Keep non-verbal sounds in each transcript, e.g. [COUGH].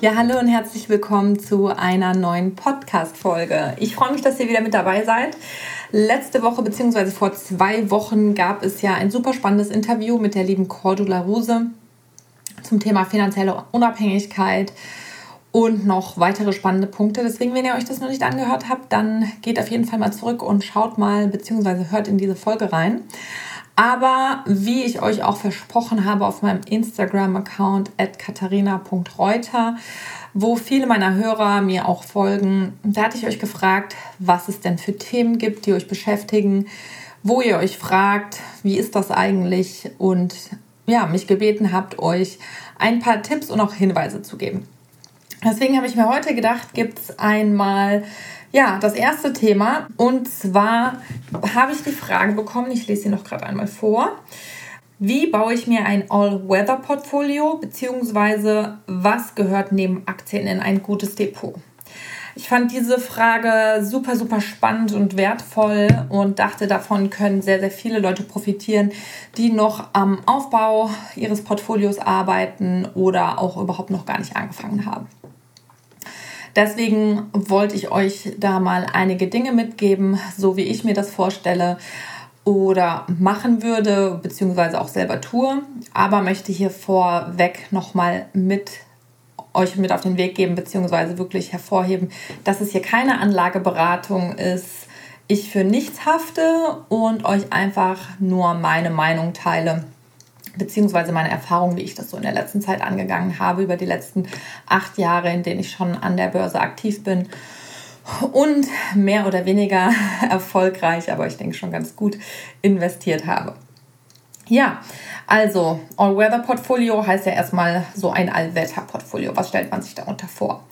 Ja, hallo und herzlich willkommen zu einer neuen Podcast-Folge. Ich freue mich, dass ihr wieder mit dabei seid. Letzte Woche bzw. vor zwei Wochen gab es ja ein super spannendes Interview mit der lieben Cordula Ruse zum Thema finanzielle Unabhängigkeit und noch weitere spannende Punkte. Deswegen, wenn ihr euch das noch nicht angehört habt, dann geht auf jeden Fall mal zurück und schaut mal bzw. hört in diese Folge rein. Aber wie ich euch auch versprochen habe auf meinem Instagram-Account at katharina.reuter, wo viele meiner Hörer mir auch folgen, da hatte ich euch gefragt, was es denn für Themen gibt, die euch beschäftigen, wo ihr euch fragt, wie ist das eigentlich und ja, mich gebeten habt, euch ein paar Tipps und auch Hinweise zu geben. Deswegen habe ich mir heute gedacht, gibt es einmal ja, das erste Thema. Und zwar habe ich die Frage bekommen, ich lese sie noch gerade einmal vor. Wie baue ich mir ein All-Weather-Portfolio, beziehungsweise was gehört neben Aktien in ein gutes Depot? Ich fand diese Frage super, super spannend und wertvoll und dachte, davon können sehr, sehr viele Leute profitieren, die noch am Aufbau ihres Portfolios arbeiten oder auch überhaupt noch gar nicht angefangen haben. Deswegen wollte ich euch da mal einige Dinge mitgeben, so wie ich mir das vorstelle oder machen würde, beziehungsweise auch selber tue. Aber möchte hier vorweg nochmal mit euch mit auf den Weg geben, beziehungsweise wirklich hervorheben, dass es hier keine Anlageberatung ist, ich für nichts hafte und euch einfach nur meine Meinung teile beziehungsweise meine Erfahrung, wie ich das so in der letzten Zeit angegangen habe, über die letzten acht Jahre, in denen ich schon an der Börse aktiv bin und mehr oder weniger [LAUGHS] erfolgreich, aber ich denke schon ganz gut investiert habe. Ja, also All-Weather-Portfolio heißt ja erstmal so ein Allwetter-Portfolio. Was stellt man sich darunter vor?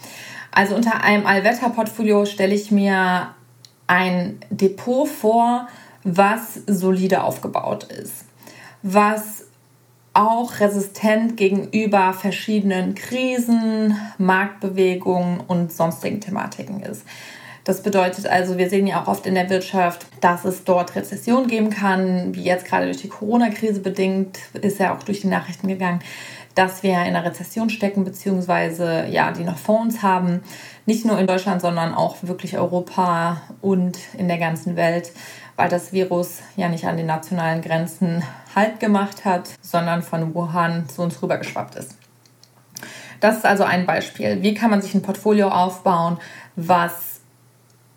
Also unter einem Allwetter-Portfolio stelle ich mir ein Depot vor, was solide aufgebaut ist, was auch resistent gegenüber verschiedenen Krisen, Marktbewegungen und sonstigen Thematiken ist. Das bedeutet also, wir sehen ja auch oft in der Wirtschaft, dass es dort Rezession geben kann, wie jetzt gerade durch die Corona-Krise bedingt, ist ja auch durch die Nachrichten gegangen, dass wir in einer Rezession stecken, beziehungsweise ja, die noch vor uns haben. Nicht nur in Deutschland, sondern auch wirklich Europa und in der ganzen Welt weil das Virus ja nicht an den nationalen Grenzen Halt gemacht hat, sondern von Wuhan zu uns rübergeschwappt ist. Das ist also ein Beispiel. Wie kann man sich ein Portfolio aufbauen, was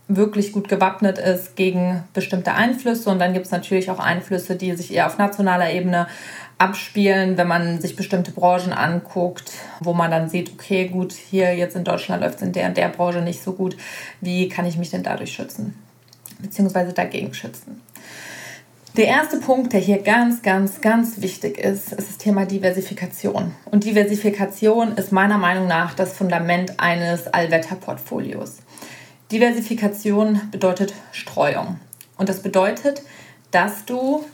wirklich gut gewappnet ist gegen bestimmte Einflüsse. Und dann gibt es natürlich auch Einflüsse, die sich eher auf nationaler Ebene abspielen, wenn man sich bestimmte Branchen anguckt, wo man dann sieht, okay, gut, hier jetzt in Deutschland läuft es in der und der Branche nicht so gut. Wie kann ich mich denn dadurch schützen? Bzw. dagegen schützen. Der erste Punkt, der hier ganz, ganz, ganz wichtig ist, ist das Thema Diversifikation. Und Diversifikation ist meiner Meinung nach das Fundament eines Allwetterportfolios. Diversifikation bedeutet Streuung. Und das bedeutet, dass du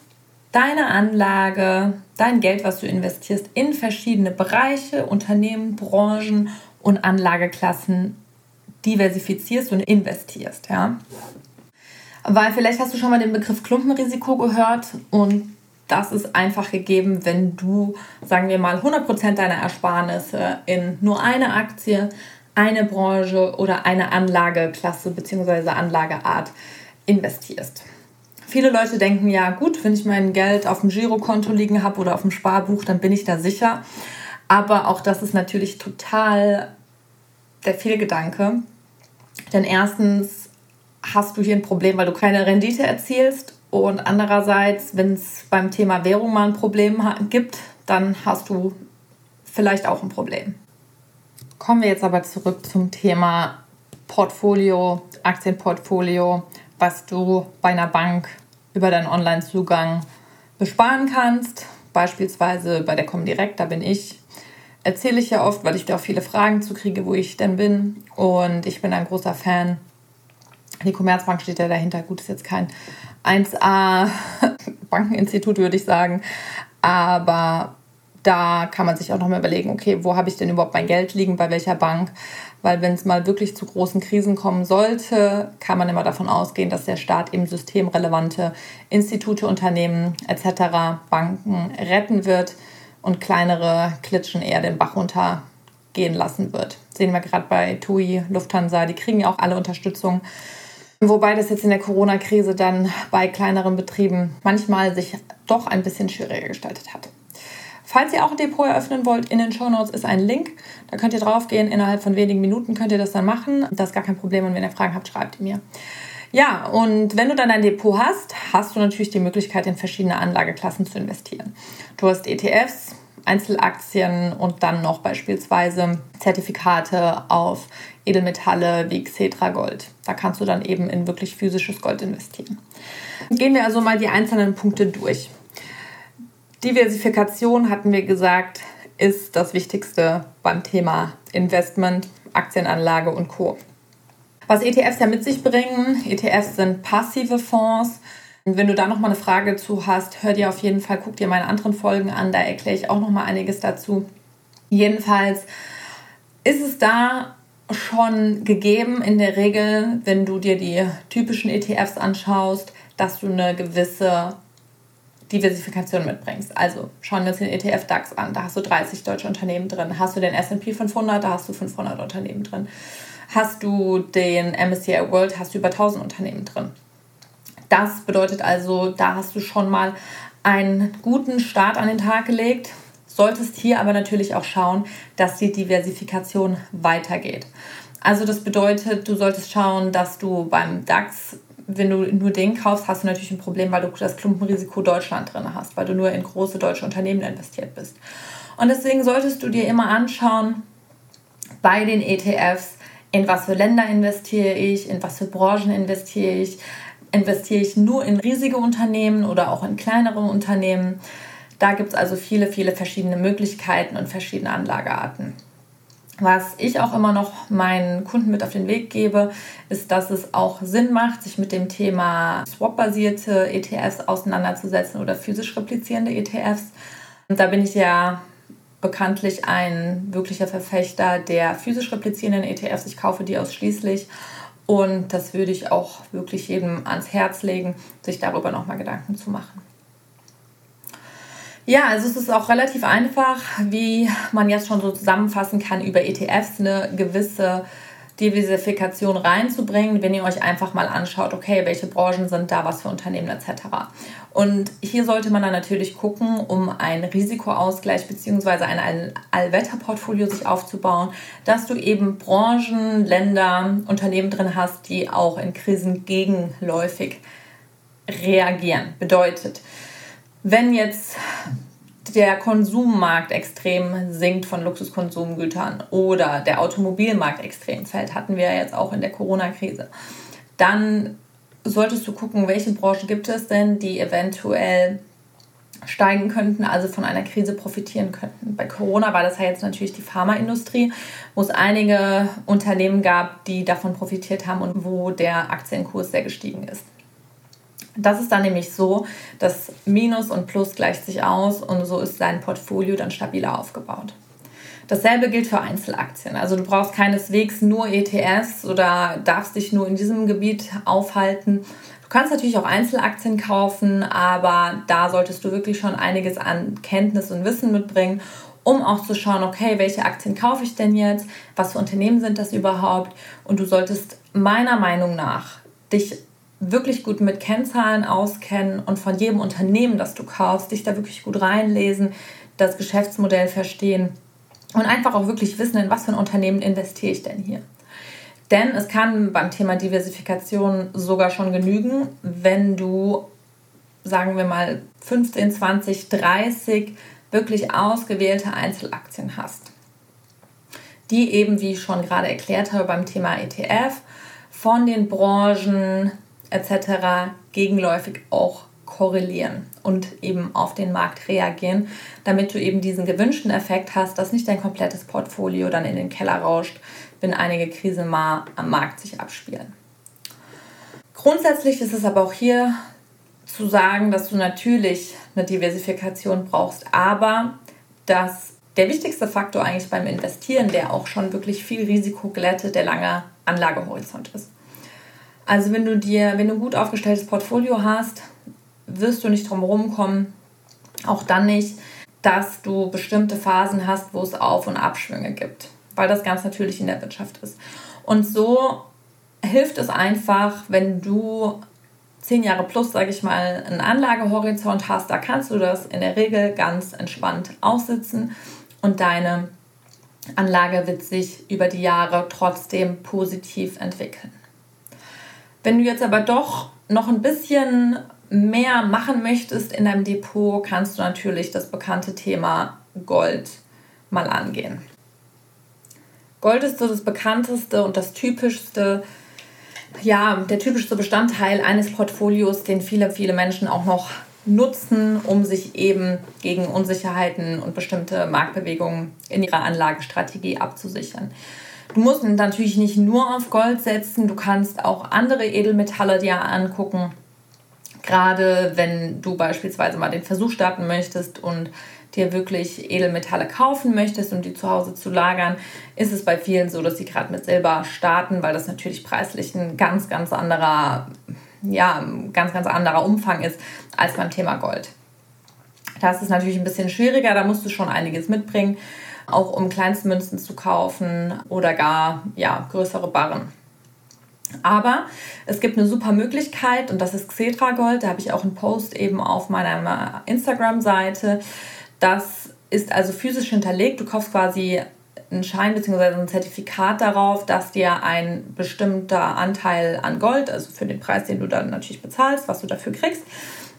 deine Anlage, dein Geld, was du investierst, in verschiedene Bereiche, Unternehmen, Branchen und Anlageklassen diversifizierst und investierst. Ja? Weil vielleicht hast du schon mal den Begriff Klumpenrisiko gehört und das ist einfach gegeben, wenn du, sagen wir mal, 100% deiner Ersparnisse in nur eine Aktie, eine Branche oder eine Anlageklasse bzw. Anlageart investierst. Viele Leute denken ja, gut, wenn ich mein Geld auf dem Girokonto liegen habe oder auf dem Sparbuch, dann bin ich da sicher. Aber auch das ist natürlich total der Fehlgedanke. Denn erstens hast du hier ein Problem, weil du keine Rendite erzielst. Und andererseits, wenn es beim Thema Währung mal ein Problem gibt, dann hast du vielleicht auch ein Problem. Kommen wir jetzt aber zurück zum Thema Portfolio, Aktienportfolio, was du bei einer Bank über deinen Online-Zugang besparen kannst. Beispielsweise bei der Comdirect, da bin ich. Erzähle ich ja oft, weil ich da auch viele Fragen zu kriege, wo ich denn bin. Und ich bin ein großer Fan Die Commerzbank steht ja dahinter. Gut, ist jetzt kein 1A [LAUGHS] Bankeninstitut, würde ich sagen. Aber da kann man sich auch nochmal überlegen, okay, wo habe ich denn überhaupt mein Geld liegen, bei welcher Bank? Weil wenn es mal wirklich zu großen Krisen kommen sollte, kann man immer davon ausgehen, dass der Staat eben systemrelevante Institute, Unternehmen etc., Banken retten wird und kleinere Klitschen eher den Bach runtergehen lassen wird. sehen wir gerade bei TUI, Lufthansa, die kriegen ja auch alle Unterstützung. Wobei das jetzt in der Corona-Krise dann bei kleineren Betrieben manchmal sich doch ein bisschen schwieriger gestaltet hat. Falls ihr auch ein Depot eröffnen wollt, in den Show Notes ist ein Link. Da könnt ihr draufgehen. Innerhalb von wenigen Minuten könnt ihr das dann machen. Das ist gar kein Problem. Und wenn ihr Fragen habt, schreibt ihr mir. Ja, und wenn du dann ein Depot hast, hast du natürlich die Möglichkeit, in verschiedene Anlageklassen zu investieren. Du hast ETFs, Einzelaktien und dann noch beispielsweise Zertifikate auf Edelmetalle wie Xetra Gold. Da kannst du dann eben in wirklich physisches Gold investieren. Gehen wir also mal die einzelnen Punkte durch. Diversifikation hatten wir gesagt, ist das Wichtigste beim Thema Investment, Aktienanlage und Co. Was ETFs ja mit sich bringen, ETFs sind passive Fonds. Und wenn du da noch mal eine Frage zu hast, hör dir auf jeden Fall, guck dir meine anderen Folgen an, da erkläre ich auch noch mal einiges dazu. Jedenfalls ist es da schon gegeben in der Regel, wenn du dir die typischen ETFs anschaust, dass du eine gewisse Diversifikation mitbringst. Also schauen wir uns den ETF DAX an, da hast du 30 deutsche Unternehmen drin. Hast du den S&P 500, da hast du 500 Unternehmen drin. Hast du den MSCI World, hast du über 1000 Unternehmen drin. Das bedeutet also, da hast du schon mal einen guten Start an den Tag gelegt. Solltest hier aber natürlich auch schauen, dass die Diversifikation weitergeht. Also das bedeutet, du solltest schauen, dass du beim DAX wenn du nur den kaufst, hast du natürlich ein Problem, weil du das Klumpenrisiko Deutschland drin hast, weil du nur in große deutsche Unternehmen investiert bist. Und deswegen solltest du dir immer anschauen, bei den ETFs, in was für Länder investiere ich, in was für Branchen investiere ich, investiere ich nur in riesige Unternehmen oder auch in kleinere Unternehmen. Da gibt es also viele, viele verschiedene Möglichkeiten und verschiedene Anlagearten. Was ich auch immer noch meinen Kunden mit auf den Weg gebe, ist, dass es auch Sinn macht, sich mit dem Thema Swap-basierte ETFs auseinanderzusetzen oder physisch replizierende ETFs. Und da bin ich ja bekanntlich ein wirklicher Verfechter der physisch replizierenden ETFs. Ich kaufe die ausschließlich. Und das würde ich auch wirklich jedem ans Herz legen, sich darüber nochmal Gedanken zu machen. Ja, also es ist auch relativ einfach, wie man jetzt schon so zusammenfassen kann, über ETFs eine gewisse Diversifikation reinzubringen, wenn ihr euch einfach mal anschaut, okay, welche Branchen sind da, was für Unternehmen etc. Und hier sollte man dann natürlich gucken, um einen Risikoausgleich bzw. ein Allwetterportfolio sich aufzubauen, dass du eben Branchen, Länder, Unternehmen drin hast, die auch in Krisen gegenläufig reagieren. Bedeutet, wenn jetzt der Konsummarkt extrem sinkt von Luxuskonsumgütern oder der Automobilmarkt extrem fällt, hatten wir ja jetzt auch in der Corona-Krise, dann solltest du gucken, welche Branchen gibt es denn, die eventuell steigen könnten, also von einer Krise profitieren könnten. Bei Corona war das ja jetzt natürlich die Pharmaindustrie, wo es einige Unternehmen gab, die davon profitiert haben und wo der Aktienkurs sehr gestiegen ist. Das ist dann nämlich so, dass Minus und Plus gleicht sich aus und so ist dein Portfolio dann stabiler aufgebaut. Dasselbe gilt für Einzelaktien. Also du brauchst keineswegs nur ETS oder darfst dich nur in diesem Gebiet aufhalten. Du kannst natürlich auch Einzelaktien kaufen, aber da solltest du wirklich schon einiges an Kenntnis und Wissen mitbringen, um auch zu schauen, okay, welche Aktien kaufe ich denn jetzt? Was für Unternehmen sind das überhaupt? Und du solltest meiner Meinung nach dich wirklich gut mit Kennzahlen auskennen und von jedem Unternehmen, das du kaufst, dich da wirklich gut reinlesen, das Geschäftsmodell verstehen und einfach auch wirklich wissen, in was für ein Unternehmen investiere ich denn hier. Denn es kann beim Thema Diversifikation sogar schon genügen, wenn du, sagen wir mal, 15, 20, 30 wirklich ausgewählte Einzelaktien hast, die eben, wie ich schon gerade erklärt habe, beim Thema ETF von den Branchen etc. gegenläufig auch korrelieren und eben auf den Markt reagieren, damit du eben diesen gewünschten Effekt hast, dass nicht dein komplettes Portfolio dann in den Keller rauscht, wenn einige Krisen mal am Markt sich abspielen. Grundsätzlich ist es aber auch hier zu sagen, dass du natürlich eine Diversifikation brauchst, aber dass der wichtigste Faktor eigentlich beim Investieren, der auch schon wirklich viel Risiko glättet, der lange Anlagehorizont ist. Also wenn du dir, wenn du ein gut aufgestelltes Portfolio hast, wirst du nicht drum kommen, auch dann nicht, dass du bestimmte Phasen hast, wo es Auf- und Abschwünge gibt, weil das ganz natürlich in der Wirtschaft ist. Und so hilft es einfach, wenn du zehn Jahre plus, sage ich mal, einen Anlagehorizont hast, da kannst du das in der Regel ganz entspannt aussitzen und deine Anlage wird sich über die Jahre trotzdem positiv entwickeln. Wenn du jetzt aber doch noch ein bisschen mehr machen möchtest in deinem Depot, kannst du natürlich das bekannte Thema Gold mal angehen. Gold ist so das bekannteste und das typischste, ja, der typischste Bestandteil eines Portfolios, den viele, viele Menschen auch noch nutzen, um sich eben gegen Unsicherheiten und bestimmte Marktbewegungen in ihrer Anlagestrategie abzusichern. Du musst natürlich nicht nur auf Gold setzen, du kannst auch andere Edelmetalle dir angucken. Gerade wenn du beispielsweise mal den Versuch starten möchtest und dir wirklich Edelmetalle kaufen möchtest, um die zu Hause zu lagern, ist es bei vielen so, dass sie gerade mit Silber starten, weil das natürlich preislich ein ganz, ganz anderer ja, ganz, ganz anderer Umfang ist als beim Thema Gold. Das ist natürlich ein bisschen schwieriger, da musst du schon einiges mitbringen, auch um Kleinstmünzen zu kaufen oder gar ja, größere Barren. Aber es gibt eine super Möglichkeit und das ist Xetra Gold. Da habe ich auch einen Post eben auf meiner Instagram-Seite. Das ist also physisch hinterlegt. Du kaufst quasi einen Schein bzw. ein Zertifikat darauf, dass dir ein bestimmter Anteil an Gold, also für den Preis, den du dann natürlich bezahlst, was du dafür kriegst,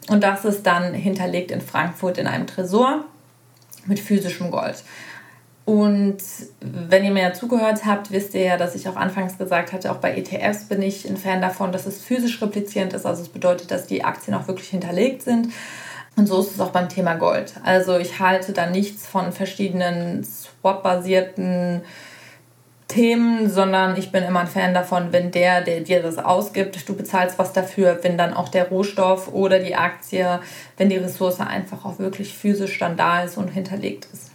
und das ist dann hinterlegt in Frankfurt in einem Tresor mit physischem Gold. Und wenn ihr mir ja zugehört habt, wisst ihr ja, dass ich auch anfangs gesagt hatte, auch bei ETFs bin ich ein Fan davon, dass es physisch replizierend ist. Also es bedeutet, dass die Aktien auch wirklich hinterlegt sind. Und so ist es auch beim Thema Gold. Also ich halte da nichts von verschiedenen Swap-basierten Themen, sondern ich bin immer ein Fan davon, wenn der, der dir das ausgibt, du bezahlst was dafür, wenn dann auch der Rohstoff oder die Aktie, wenn die Ressource einfach auch wirklich physisch dann da ist und hinterlegt ist.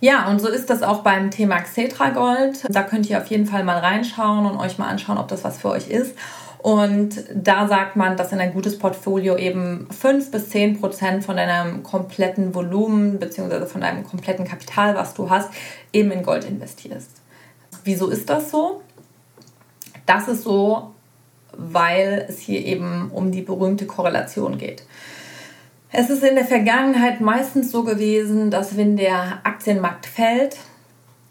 Ja, und so ist das auch beim Thema Xetra Gold. Da könnt ihr auf jeden Fall mal reinschauen und euch mal anschauen, ob das was für euch ist. Und da sagt man, dass in ein gutes Portfolio eben 5 bis 10 Prozent von deinem kompletten Volumen bzw. von deinem kompletten Kapital, was du hast, eben in Gold investierst. Wieso ist das so? Das ist so, weil es hier eben um die berühmte Korrelation geht. Es ist in der Vergangenheit meistens so gewesen, dass wenn der Aktienmarkt fällt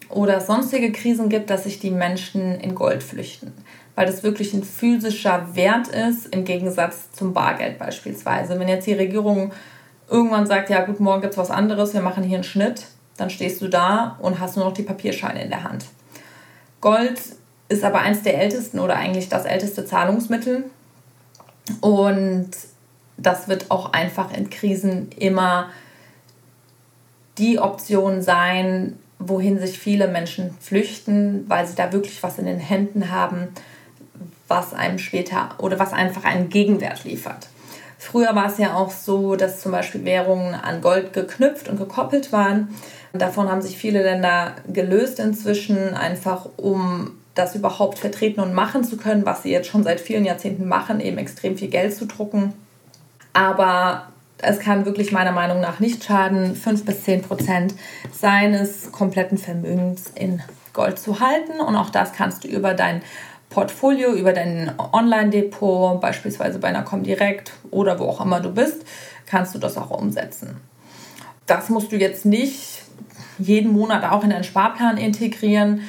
oder sonstige Krisen gibt, dass sich die Menschen in Gold flüchten weil das wirklich ein physischer Wert ist, im Gegensatz zum Bargeld beispielsweise. Wenn jetzt die Regierung irgendwann sagt, ja gut, morgen gibt es was anderes, wir machen hier einen Schnitt, dann stehst du da und hast nur noch die Papierscheine in der Hand. Gold ist aber eins der ältesten oder eigentlich das älteste Zahlungsmittel und das wird auch einfach in Krisen immer die Option sein, wohin sich viele Menschen flüchten, weil sie da wirklich was in den Händen haben, was einem später oder was einfach einen Gegenwert liefert. Früher war es ja auch so, dass zum Beispiel Währungen an Gold geknüpft und gekoppelt waren. Davon haben sich viele Länder gelöst inzwischen, einfach um das überhaupt vertreten und machen zu können, was sie jetzt schon seit vielen Jahrzehnten machen, eben extrem viel Geld zu drucken. Aber es kann wirklich meiner Meinung nach nicht schaden, 5 bis 10 Prozent seines kompletten Vermögens in Gold zu halten. Und auch das kannst du über dein Portfolio, über dein Online-Depot, beispielsweise bei einer Comdirect oder wo auch immer du bist, kannst du das auch umsetzen. Das musst du jetzt nicht jeden Monat auch in deinen Sparplan integrieren.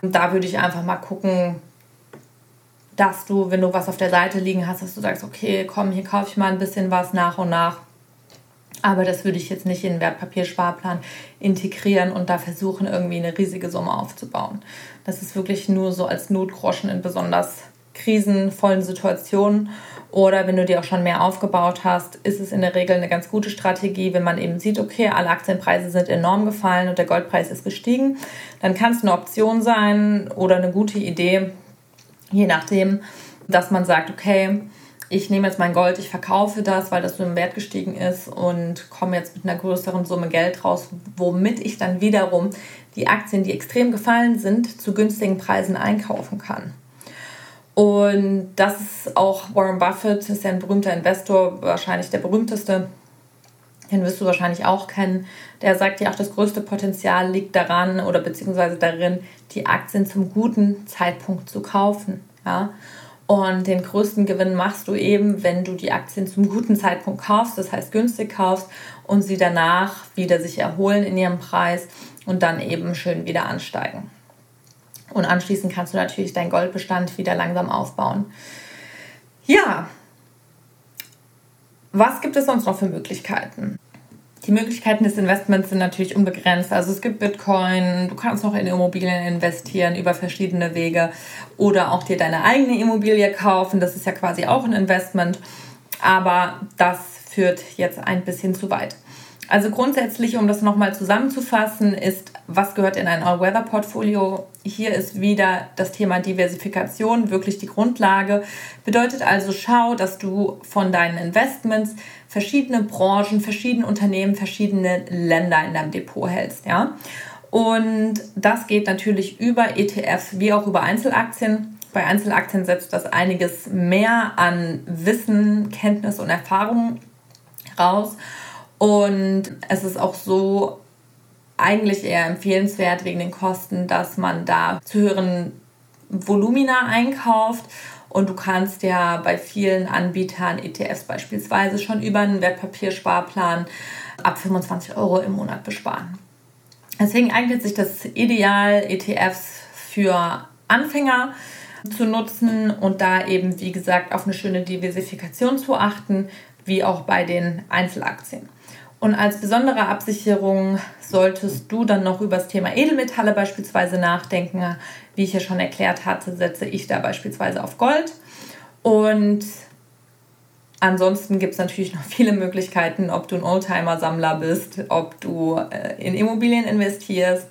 Da würde ich einfach mal gucken, dass du, wenn du was auf der Seite liegen hast, dass du sagst, okay, komm, hier kaufe ich mal ein bisschen was nach und nach aber das würde ich jetzt nicht in den Wertpapiersparplan integrieren und da versuchen, irgendwie eine riesige Summe aufzubauen. Das ist wirklich nur so als Notgroschen in besonders krisenvollen Situationen. Oder wenn du dir auch schon mehr aufgebaut hast, ist es in der Regel eine ganz gute Strategie, wenn man eben sieht, okay, alle Aktienpreise sind enorm gefallen und der Goldpreis ist gestiegen. Dann kann es eine Option sein oder eine gute Idee, je nachdem, dass man sagt, okay, ich nehme jetzt mein Gold, ich verkaufe das, weil das so im Wert gestiegen ist und komme jetzt mit einer größeren Summe Geld raus, womit ich dann wiederum die Aktien, die extrem gefallen sind, zu günstigen Preisen einkaufen kann. Und das ist auch Warren Buffett, ist ja ein berühmter Investor, wahrscheinlich der berühmteste. Den wirst du wahrscheinlich auch kennen. Der sagt ja auch, das größte Potenzial liegt daran oder beziehungsweise darin, die Aktien zum guten Zeitpunkt zu kaufen. Ja? Und den größten Gewinn machst du eben, wenn du die Aktien zum guten Zeitpunkt kaufst, das heißt günstig kaufst und sie danach wieder sich erholen in ihrem Preis und dann eben schön wieder ansteigen. Und anschließend kannst du natürlich deinen Goldbestand wieder langsam aufbauen. Ja, was gibt es sonst noch für Möglichkeiten? Die Möglichkeiten des Investments sind natürlich unbegrenzt. Also es gibt Bitcoin, du kannst noch in Immobilien investieren über verschiedene Wege oder auch dir deine eigene Immobilie kaufen. Das ist ja quasi auch ein Investment. Aber das führt jetzt ein bisschen zu weit. Also grundsätzlich, um das nochmal zusammenzufassen, ist, was gehört in ein All-Weather-Portfolio? Hier ist wieder das Thema Diversifikation wirklich die Grundlage. Bedeutet also, schau, dass du von deinen Investments verschiedene Branchen, verschiedene Unternehmen, verschiedene Länder in deinem Depot hältst, ja. Und das geht natürlich über ETFs wie auch über Einzelaktien. Bei Einzelaktien setzt das einiges mehr an Wissen, Kenntnis und Erfahrung raus. Und es ist auch so eigentlich eher empfehlenswert wegen den Kosten, dass man da zu höheren Volumina einkauft und du kannst ja bei vielen Anbietern, ETFs beispielsweise, schon über einen Wertpapiersparplan ab 25 Euro im Monat besparen. Deswegen eignet sich das ideal, ETFs für Anfänger zu nutzen und da eben, wie gesagt, auf eine schöne Diversifikation zu achten, wie auch bei den Einzelaktien. Und als besondere Absicherung solltest du dann noch über das Thema Edelmetalle beispielsweise nachdenken. Wie ich ja schon erklärt hatte, setze ich da beispielsweise auf Gold. Und ansonsten gibt es natürlich noch viele Möglichkeiten, ob du ein Oldtimer-Sammler bist, ob du äh, in Immobilien investierst,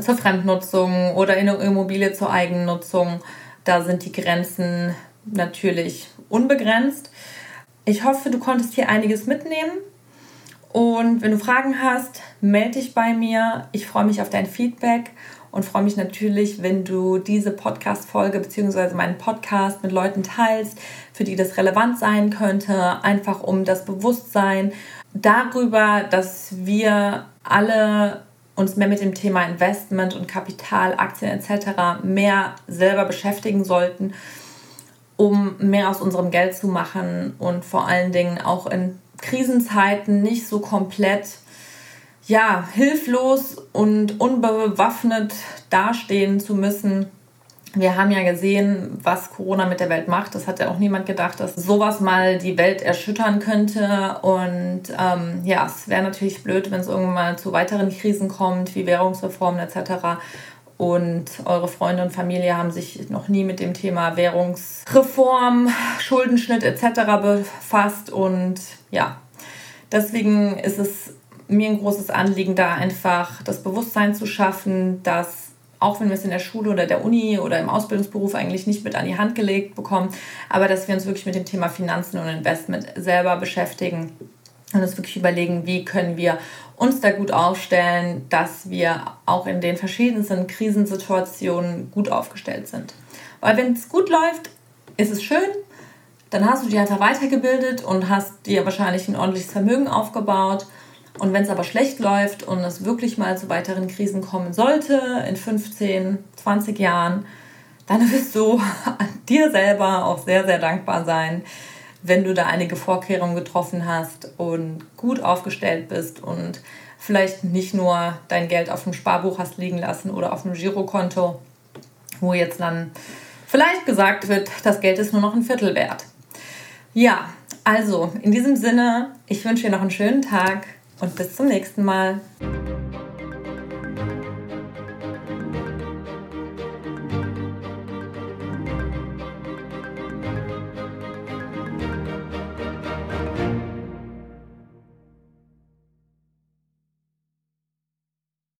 zur Fremdnutzung oder in eine Immobilie zur Eigennutzung. Da sind die Grenzen natürlich unbegrenzt. Ich hoffe, du konntest hier einiges mitnehmen. Und wenn du Fragen hast, melde dich bei mir. Ich freue mich auf dein Feedback und freue mich natürlich, wenn du diese Podcast-Folge bzw. meinen Podcast mit Leuten teilst, für die das relevant sein könnte, einfach um das Bewusstsein darüber, dass wir alle uns mehr mit dem Thema Investment und Kapital, Aktien etc. mehr selber beschäftigen sollten, um mehr aus unserem Geld zu machen und vor allen Dingen auch in Krisenzeiten nicht so komplett ja, hilflos und unbewaffnet dastehen zu müssen. Wir haben ja gesehen, was Corona mit der Welt macht. Das hat ja auch niemand gedacht, dass sowas mal die Welt erschüttern könnte. Und ähm, ja, es wäre natürlich blöd, wenn es irgendwann mal zu weiteren Krisen kommt, wie Währungsreformen etc. Und eure Freunde und Familie haben sich noch nie mit dem Thema Währungsreform, Schuldenschnitt etc. befasst. Und ja, deswegen ist es mir ein großes Anliegen, da einfach das Bewusstsein zu schaffen, dass auch wenn wir es in der Schule oder der Uni oder im Ausbildungsberuf eigentlich nicht mit an die Hand gelegt bekommen, aber dass wir uns wirklich mit dem Thema Finanzen und Investment selber beschäftigen und uns wirklich überlegen, wie können wir uns da gut aufstellen, dass wir auch in den verschiedensten Krisensituationen gut aufgestellt sind. Weil wenn es gut läuft, ist es schön, dann hast du dich einfach weitergebildet und hast dir wahrscheinlich ein ordentliches Vermögen aufgebaut. Und wenn es aber schlecht läuft und es wirklich mal zu weiteren Krisen kommen sollte, in 15, 20 Jahren, dann [LAUGHS] wirst du [LAUGHS] dir selber auch sehr, sehr dankbar sein, wenn du da einige Vorkehrungen getroffen hast und gut aufgestellt bist und vielleicht nicht nur dein Geld auf dem Sparbuch hast liegen lassen oder auf dem Girokonto, wo jetzt dann vielleicht gesagt wird, das Geld ist nur noch ein Viertel wert. Ja, also in diesem Sinne, ich wünsche dir noch einen schönen Tag und bis zum nächsten Mal.